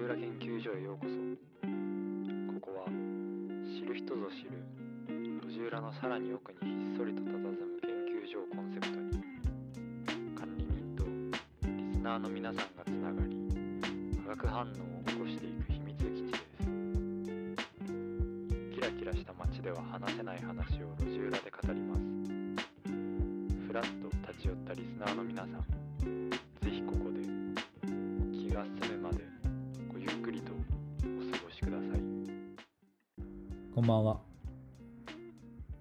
浦研究所へようこそ。ここは知る人ぞ知る路地裏のさらに奥にひっそりと佇む研究所をコンセプトに管理人とリスナーの皆さんがつながり化学反応を起こしていく秘密基地です。キラキラした街では話せない話を路地裏で語ります。ふらっと立ち寄ったリスナーの皆さん。ばんは。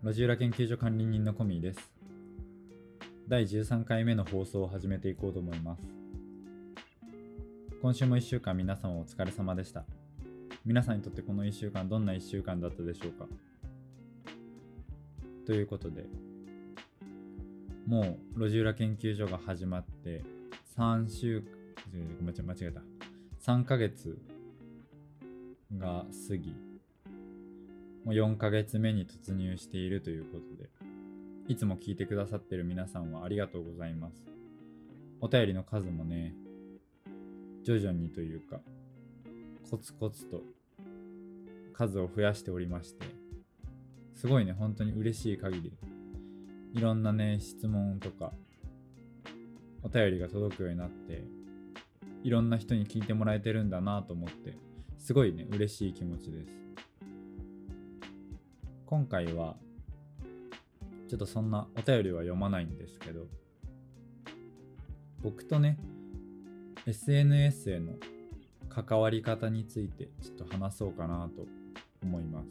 路地裏研究所管理人のコミーです。第13回目の放送を始めていこうと思います。今週も1週間皆様お疲れ様でした。皆さんにとってこの1週間どんな1週間だったでしょうかということで、もう路地裏研究所が始まって3週、ごめん間違えた。3ヶ月が過ぎ、もう4ヶ月目に突入しているということで、いつも聞いてくださってる皆さんはありがとうございます。お便りの数もね、徐々にというか、コツコツと数を増やしておりまして、すごいね、本当に嬉しい限り、いろんなね、質問とか、お便りが届くようになって、いろんな人に聞いてもらえてるんだなと思って、すごいね、嬉しい気持ちです。今回はちょっとそんなお便りは読まないんですけど僕とね SNS への関わり方についてちょっと話そうかなと思います。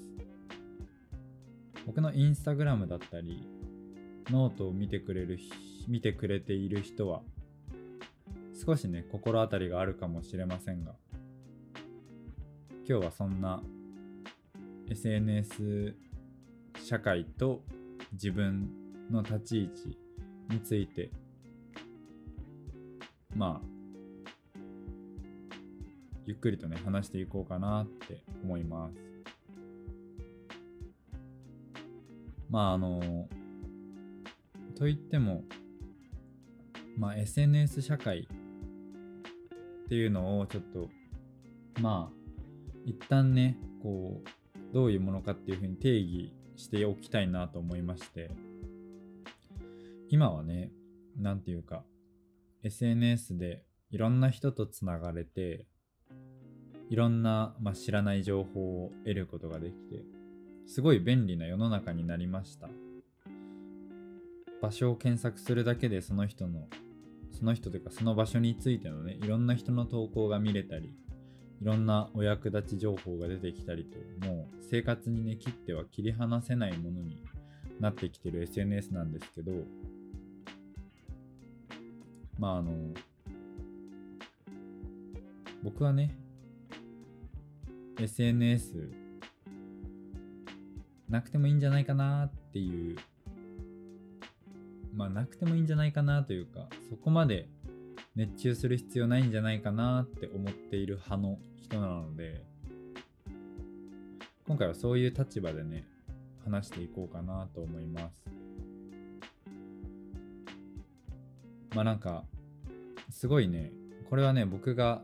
僕のインスタグラムだったりノートを見てくれる見てくれている人は少しね心当たりがあるかもしれませんが今日はそんな SNS 社会と自分の立ち位置についてまあゆっくりとね話していこうかなって思います。まああのと言ってもまあ SNS 社会っていうのをちょっとまあ一旦ねこうどういうものかっていうふうに定義しておきたいなと思いまして。今はね何て言うか SNS でいろんな人とつながれていろんな、まあ、知らない情報を得ることができてすごい便利な世の中になりました。場所を検索するだけでその人のその人というかその場所についてのねいろんな人の投稿が見れたりいろんなお役立ち情報が出てきたりと、もう生活にね、切っては切り離せないものになってきてる SNS なんですけど、まああの、僕はね、SNS なくてもいいんじゃないかなっていう、まあなくてもいいんじゃないかなというか、そこまで熱中する必要ないんじゃないかなって思っている派の人なので今回はそういう立場でね話していこうかなと思います。まあなんかすごいねこれはね僕が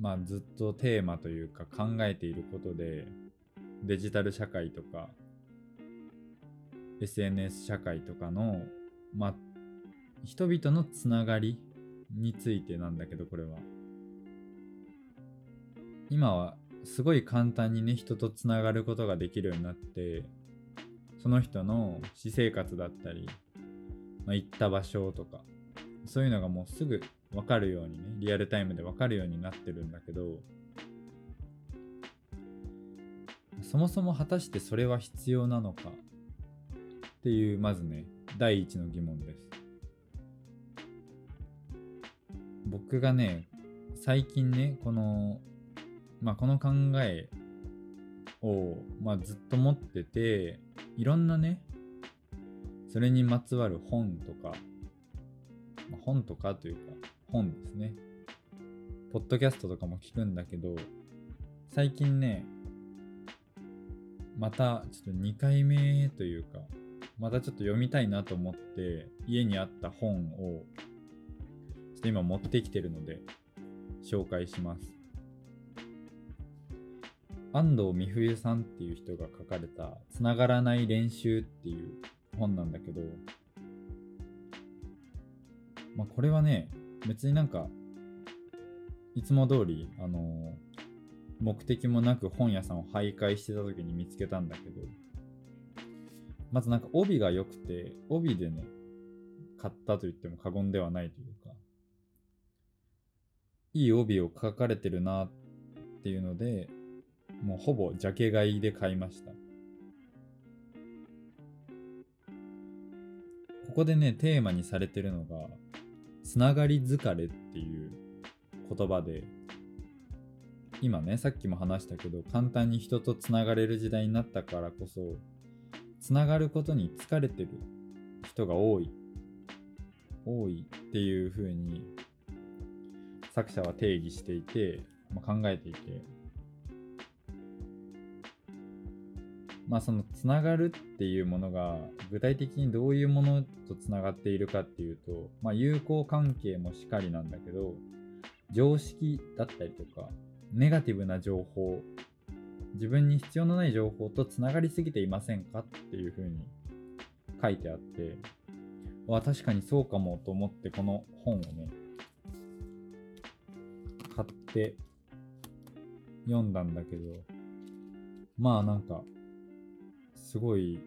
まあずっとテーマというか考えていることでデジタル社会とか SNS 社会とかのまあ人々のつながりについてなんだけどこれは。今はすごい簡単にね人とつながることができるようになってその人の私生活だったり、まあ、行った場所とかそういうのがもうすぐ分かるようにねリアルタイムで分かるようになってるんだけどそもそも果たしてそれは必要なのかっていうまずね第一の疑問です。僕がね最近ねこのまあこの考えを、まあ、ずっと持ってていろんなねそれにまつわる本とか、まあ、本とかというか本ですね。ポッドキャストとかも聞くんだけど最近ねまたちょっと2回目というかまたちょっと読みたいなと思って家にあった本をと今持ってきてるので紹介します。安藤美冬さんっていう人が書かれた「つながらない練習」っていう本なんだけど、まあ、これはね別になんかいつも通りあの目的もなく本屋さんを徘徊してた時に見つけたんだけどまずなんか帯が良くて帯でね買ったと言っても過言ではないというかいい帯を書かれてるなっていうのでもうほぼジャケ買いで買いました。ここでねテーマにされてるのがつながり疲れっていう言葉で今ねさっきも話したけど簡単に人とつながれる時代になったからこそつながることに疲れてる人が多い多いっていう風に作者は定義していて、まあ、考えていて。まあそのつながるっていうものが具体的にどういうものとつながっているかっていうと、まあ、友好関係もしかりなんだけど常識だったりとかネガティブな情報自分に必要のない情報とつながりすぎていませんかっていうふうに書いてあってわ確かにそうかもと思ってこの本をねって読んだんだけどまあなんかすごい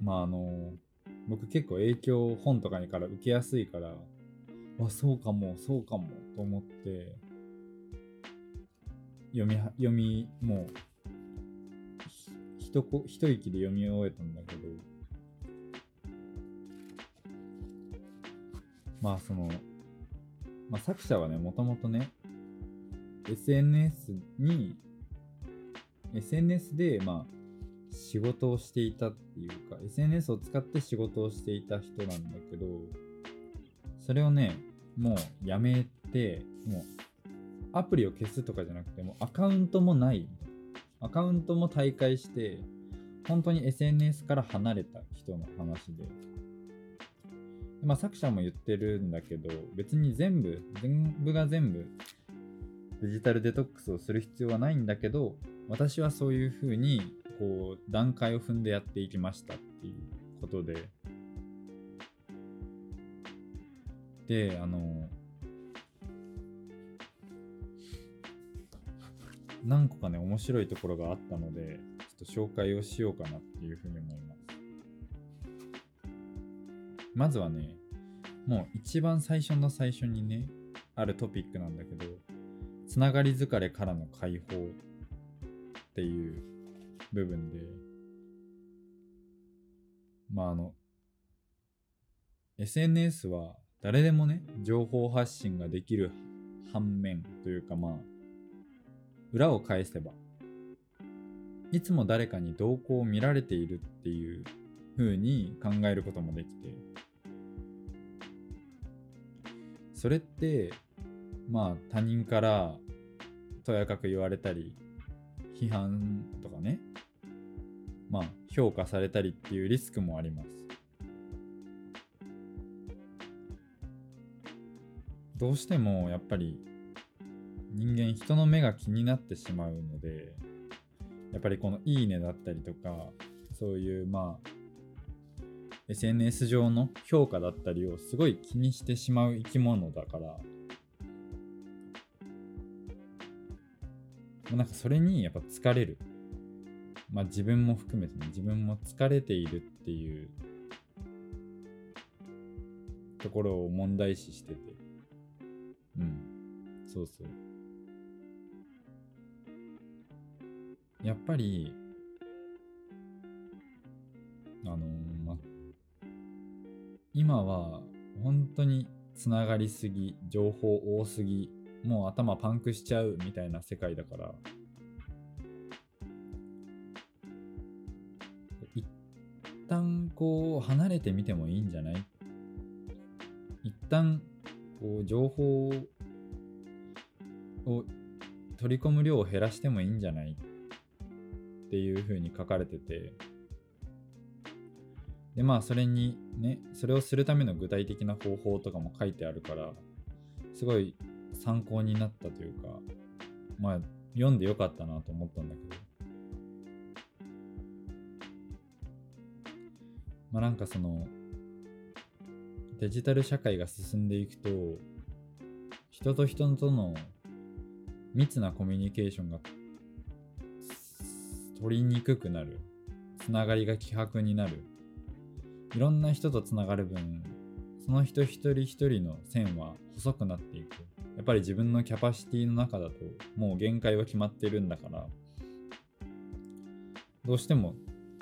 まああの僕結構影響本とかにから受けやすいからあそうかもそうかもと思って読み読みもう一一息で読み終えたんだけどまあその、まあ、作者はねもともとね SNS に SNS でまあ仕事をしていたっていうか SNS を使って仕事をしていた人なんだけどそれをねもうやめてもうアプリを消すとかじゃなくてもうアカウントもない。アカウントも退会して本当に SNS から離れた人の話で。まあ作者も言ってるんだけど別に全部全部が全部デジタルデトックスをする必要はないんだけど私はそういうふうにこう段階を踏んでやっていきましたっていうことで。であの何個かね面白いところがあったのでちょっと紹介をしようかなっていうふうに思います。まずはねもう一番最初の最初にねあるトピックなんだけどつながり疲れからの解放っていう部分でまああの SNS は誰でもね情報発信ができる反面というかまあ裏を返せばいつも誰かに動向を見られているっていう風に考えることもできてそれってまあ他人からとやかく言われたり批判とかねまあ評価されたりっていうリスクもあります。どうしてもやっぱり人間人の目が気になってしまうのでやっぱりこの「いいね」だったりとかそういうまあ SNS 上の評価だったりをすごい気にしてしまう生き物だから。なんかそれにやっぱ疲れる。まあ自分も含めてね自分も疲れているっていうところを問題視してて。うん。そうそう。やっぱり今は本当につながりすぎ情報多すぎもう頭パンクしちゃうみたいな世界だから。一旦こう離れてみてもいいんじゃない？一旦こう情報を取り込む量を減らしてもいいんじゃない？っていう風に書かれてて。でまあそれにねそれをするための具体的な方法とかも書いてあるからすごい参考になったというかまあ読んでよかったなと思ったんだけど。まあなんかそのデジタル社会が進んでいくと人と人との密なコミュニケーションが取りにくくなる。つながりが希薄になる。いろんな人とつながる分その人一人一人の線は細くなっていく。やっぱり自分のキャパシティの中だともう限界は決まってるんだからどうしても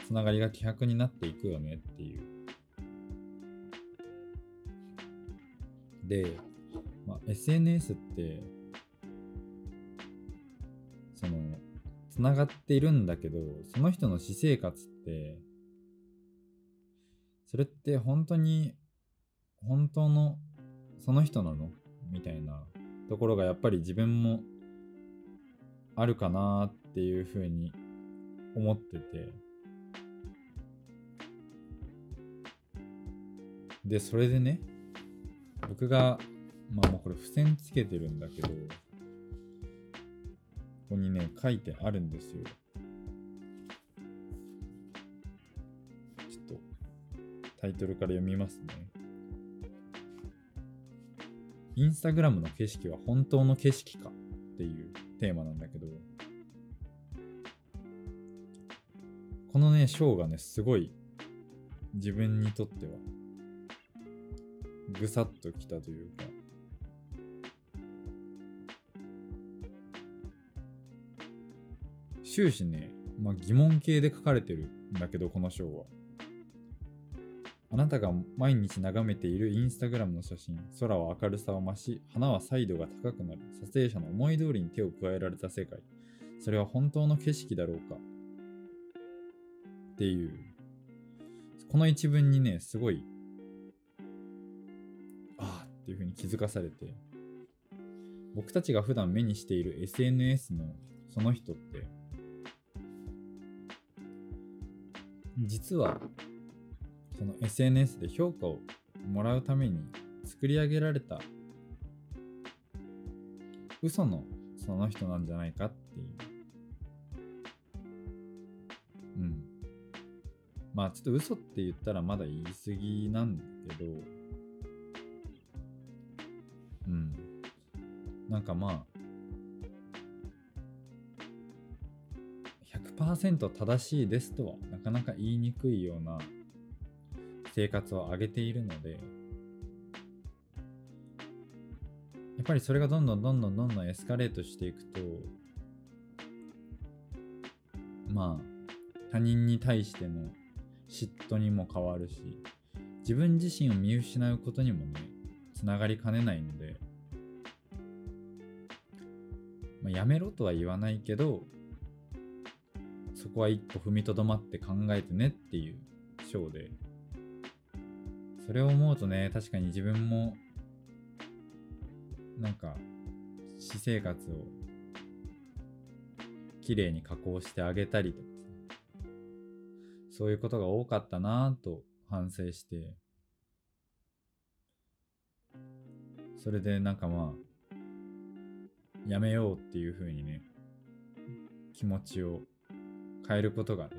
つながりが希薄になっていくよねっていう。で、まあ、SNS ってそのつながっているんだけどその人の私生活ってそれって本当に本当のその人なの？みたいなところがやっぱり自分もあるかなっていうふうに思ってて。でそれでね僕がまあもうこれ付箋つけてるんだけどここにね書いてあるんですよ。イトルから読みますね。インスタグラムの景色は本当の景色かっていうテーマなんだけどこのね章がねすごい自分にとってはぐさっときたというか終始ね、まあ、疑問形で書かれてるんだけどこの章は。あなたが毎日眺めているインスタグラムの写真空は明るさを増し花は彩度が高くなる撮影者の思い通りに手を加えられた世界。それは本当の景色だろうか？っていう。この一文にねすごいああっていう風に気づかされて。僕たちが普段目にしている SNS のその人って実はその SNS で評価をもらうために作り上げられた嘘のその人なんじゃないかっていう。うん。まあちょっと嘘って言ったらまだ言い過ぎなんだけど、うん。なんかまあ、100%正しいですとはなかなか言いにくいような生活を上げているので、やっぱりそれがどんどんどんどんどんどんエスカレートしていくと、まあ、他人に対しての嫉妬にも変わるし、自分自身を見失うことにもね、つながりかねないので、まあ、やめろとは言わないけど、そこは一歩踏みとどまって考えてねっていう章で、それを思うとね、確かに自分も、なんか、私生活を綺麗に加工してあげたりとかそういうことが多かったなぁと反省して、それでなんかまあ、やめようっていう風にね、気持ちを変えることが、ね、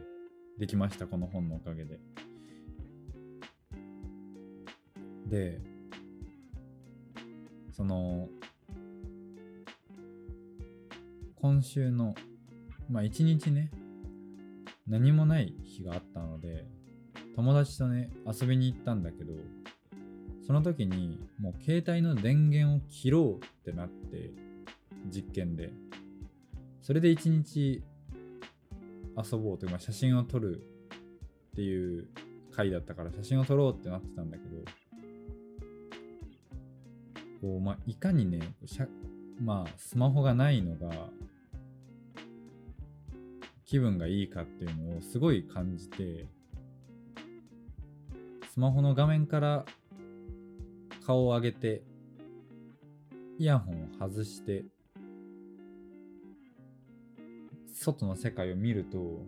できました、この本のおかげで。でその今週のまあ一日ね何もない日があったので友達とね遊びに行ったんだけどその時にもう携帯の電源を切ろうってなって実験で。それで一日遊ぼうというか写真を撮るっていう回だったから写真を撮ろうってなってたんだけどこう、まあ、いかにねしゃ、まあ、スマホがないのが、気分がいいかっていうのをすごい感じて、スマホの画面から顔を上げて、イヤホンを外して、外の世界を見ると、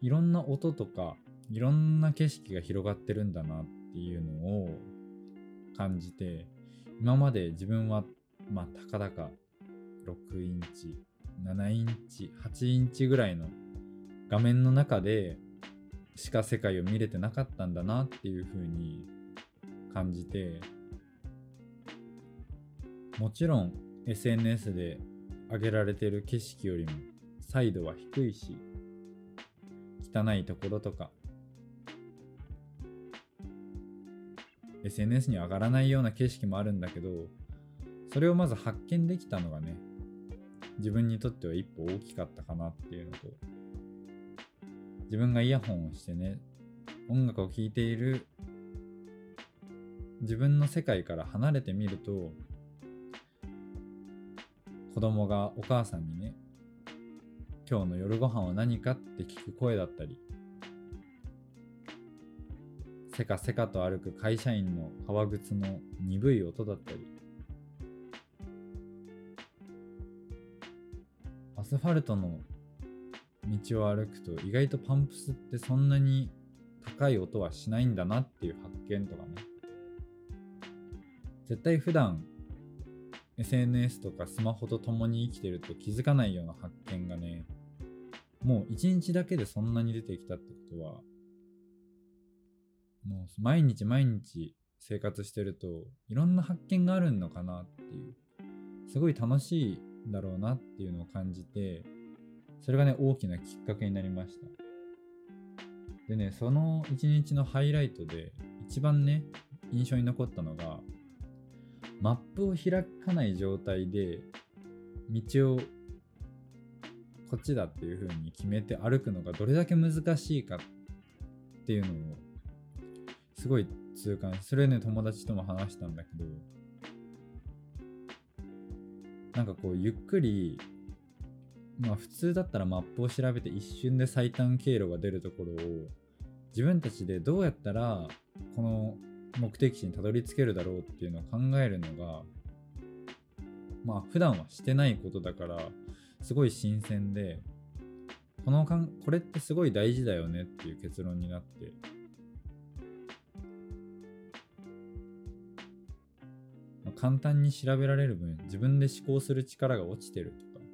いろんな音とか、いろんな景色が広がってるんだなっていうのを感じて、今まで自分はまあたかだか6インチ7インチ8インチぐらいの画面の中でしか世界を見れてなかったんだなっていう風に感じてもちろん SNS で上げられてる景色よりも彩度は低いし汚いところとか SNS に上がらないような景色もあるんだけどそれをまず発見できたのがね自分にとっては一歩大きかったかなっていうのと自分がイヤホンをしてね音楽を聴いている自分の世界から離れてみると子供がお母さんにね今日の夜ご飯は何かって聞く声だったりせかせかと歩く会社員の革靴の鈍い音だったり。アスファルトの道を歩くと意外とパンプスってそんなに高い音はしないんだなっていう発見とかね。絶対普段 SNS とかスマホと共に生きてると気づかないような発見がねもう一日だけでそんなに出てきたってことはもう毎日毎日生活してるといろんな発見があるのかなっていう。すごい楽しいだろうなっていうのを感じてそれがね大きなきっかけになりました。でねその一日のハイライトで一番ね印象に残ったのがマップを開かない状態で道をこっちだっていう風に決めて歩くのがどれだけ難しいかっていうのをすごい痛感。それね友達とも話したんだけどなんかこうゆっくりまあ普通だったらマップを調べて一瞬で最短経路が出るところを自分たちでどうやったらこの目的地にたどり着けるだろうっていうのを考えるのがまあ普段はしてないことだからすごい新鮮でこのかんこれってすごい大事だよねっていう結論になって簡単に調べられる分自分で思考する力が落ちてるとか。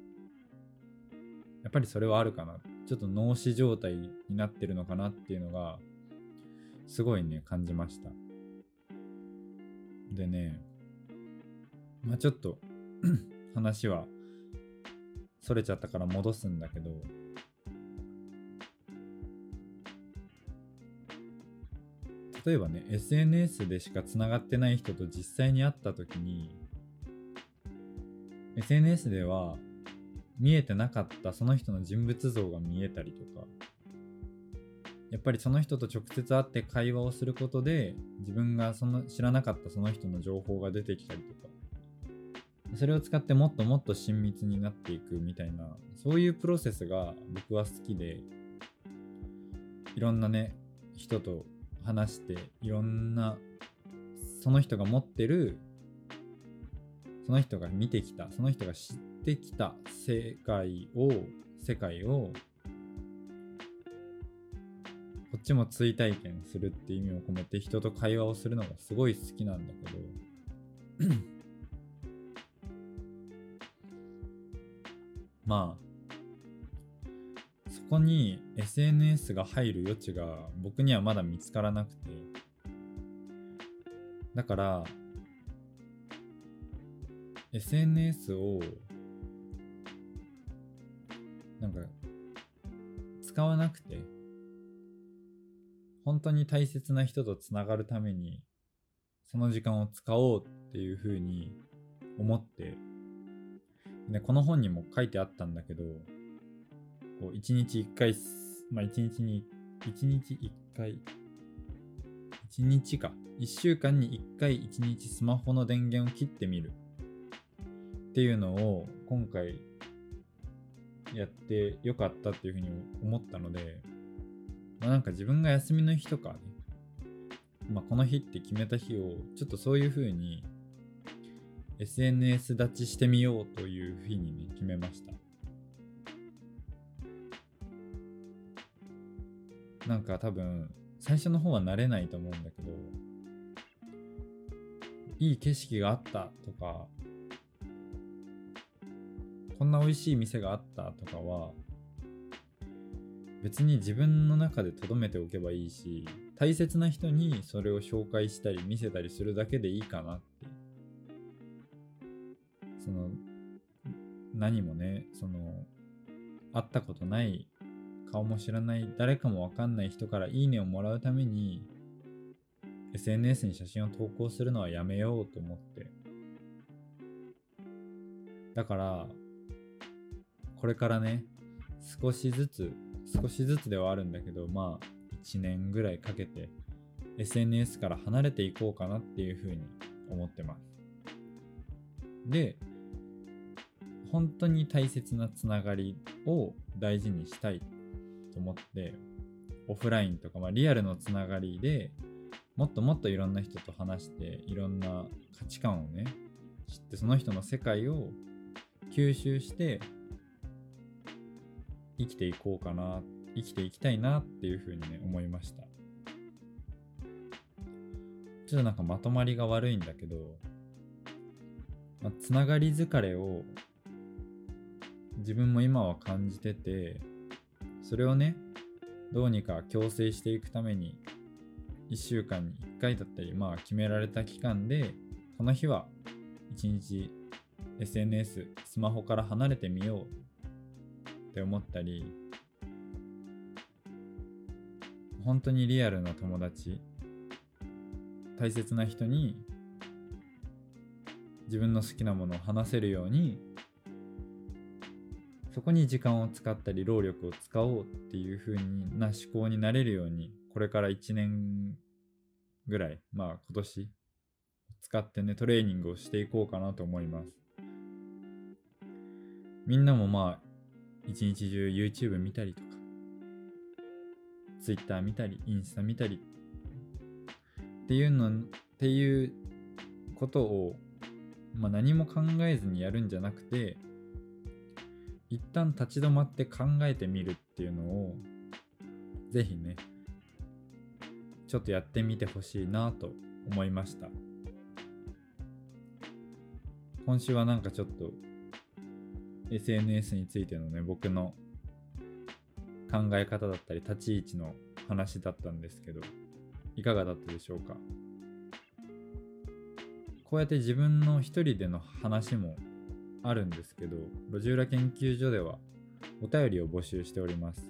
やっぱりそれはあるかな。ちょっと脳死状態になってるのかなっていうのがすごいね感じました。でねまあちょっと 話はそれちゃったから戻すんだけど例えばね SNS でしかつながってない人と実際に会った時に SNS では見えてなかったその人の人物像が見えたりとかやっぱりその人と直接会って会話をすることで自分がその知らなかったその人の情報が出てきたりとかそれを使ってもっともっと親密になっていくみたいなそういうプロセスが僕は好きでいろんなね人と話していろんなその人が持ってるその人が見てきたその人が知ってきた世界を世界をこっちも追体験するって意味を込めて人と会話をするのがすごい好きなんだけど まあこに SNS が入る余地が僕にはまだ見つからなくて。だから SNS をなんか使わなくて本当に大切な人とつながるためにその時間を使おうっていうふうに思って。でこの本にも書いてあったんだけどこう1日1回まあ1日に1日1回。1日か。1週間に1回1日スマホの電源を切ってみる。っていうのを今回やってよかったっていうふうに思ったので、まあ、なんか自分が休みの日とかね、まあ、この日って決めた日をちょっとそういうふうに SNS 立ちしてみようという日にね決めました。なんか多分最初の方は慣れないと思うんだけどいい景色があったとかこんな美味しい店があったとかは別に自分の中で留めておけばいいし大切な人にそれを紹介したり見せたりするだけでいいかなって。その何もねその会ったことない顔も知らない誰かも分かんない人からいいねをもらうために SNS に写真を投稿するのはやめようと思って。だからこれからね少しずつ少しずつではあるんだけどまあ1年ぐらいかけて SNS から離れていこうかなっていうふうに思ってます。で本当に大切なつながりを大事にしたいと思ってオフラインとか、まあ、リアルのつながりでもっともっといろんな人と話していろんな価値観をね知ってその人の世界を吸収して生きていこうかな生きていきたいなっていうふうにね思いました。ちょっとなんかまとまりが悪いんだけど、まあ、つながり疲れを自分も今は感じててそれをねどうにか強制していくために1週間に1回だったりまあ決められた期間でこの日は1日 SNS スマホから離れてみようって思ったり本当にリアルな友達大切な人に自分の好きなものを話せるようにそこに時間を使ったり労力を使おうっていう風な思考になれるようにこれから1年ぐらいまあ今年使ってねトレーニングをしていこうかなと思います。みんなもまあ一日中 YouTube 見たりとか Twitter 見たりインスタ見たりっていうのっていうことを、まあ、何も考えずにやるんじゃなくて一旦立ち止まって考えてみるっていうのをぜひねちょっとやってみてほしいなと思いました。今週はなんかちょっと SNS についてのね僕の考え方だったり立ち位置の話だったんですけどいかがだったでしょうか？こうやって自分の一人での話もあるんですけど路地裏研究所ではお便りを募集しております。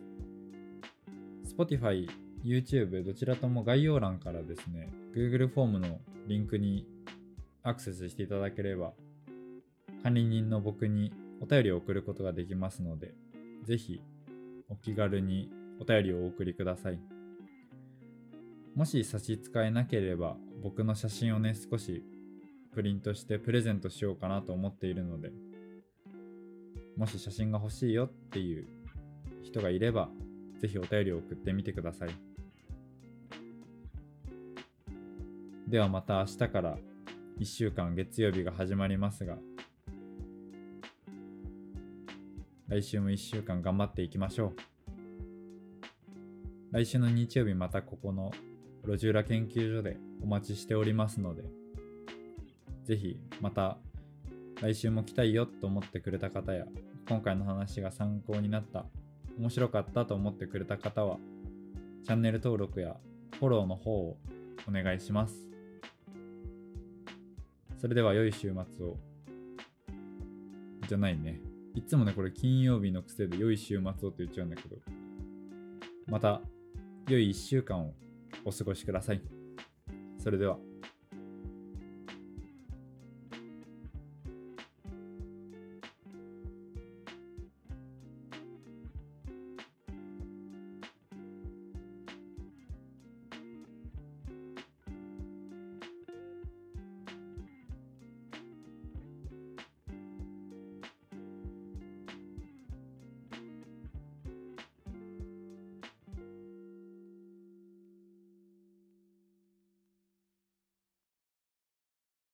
Spotify、YouTube どちらとも概要欄からですね Google フォームのリンクにアクセスしていただければ管理人の僕にお便りを送ることができますのでぜひお気軽にお便りをお送りください。もし差し支えなければ僕の写真をね少しプリントしてプレゼントしようかなと思っているのでもし写真が欲しいよっていう人がいればぜひお便りを送ってみてください。ではまた明日から1週間月曜日が始まりますが来週も1週間頑張っていきましょう。来週の日曜日またここの路地裏研究所でお待ちしておりますのでぜひまた来週も来たいよと思ってくれた方や今回の話が参考になった面白かったと思ってくれた方はチャンネル登録やフォローの方をお願いします。それでは良い週末を。じゃないね。いつもねこれ金曜日の癖で良い週末をって言っちゃうんだけど。また良い1週間をお過ごしください。それでは。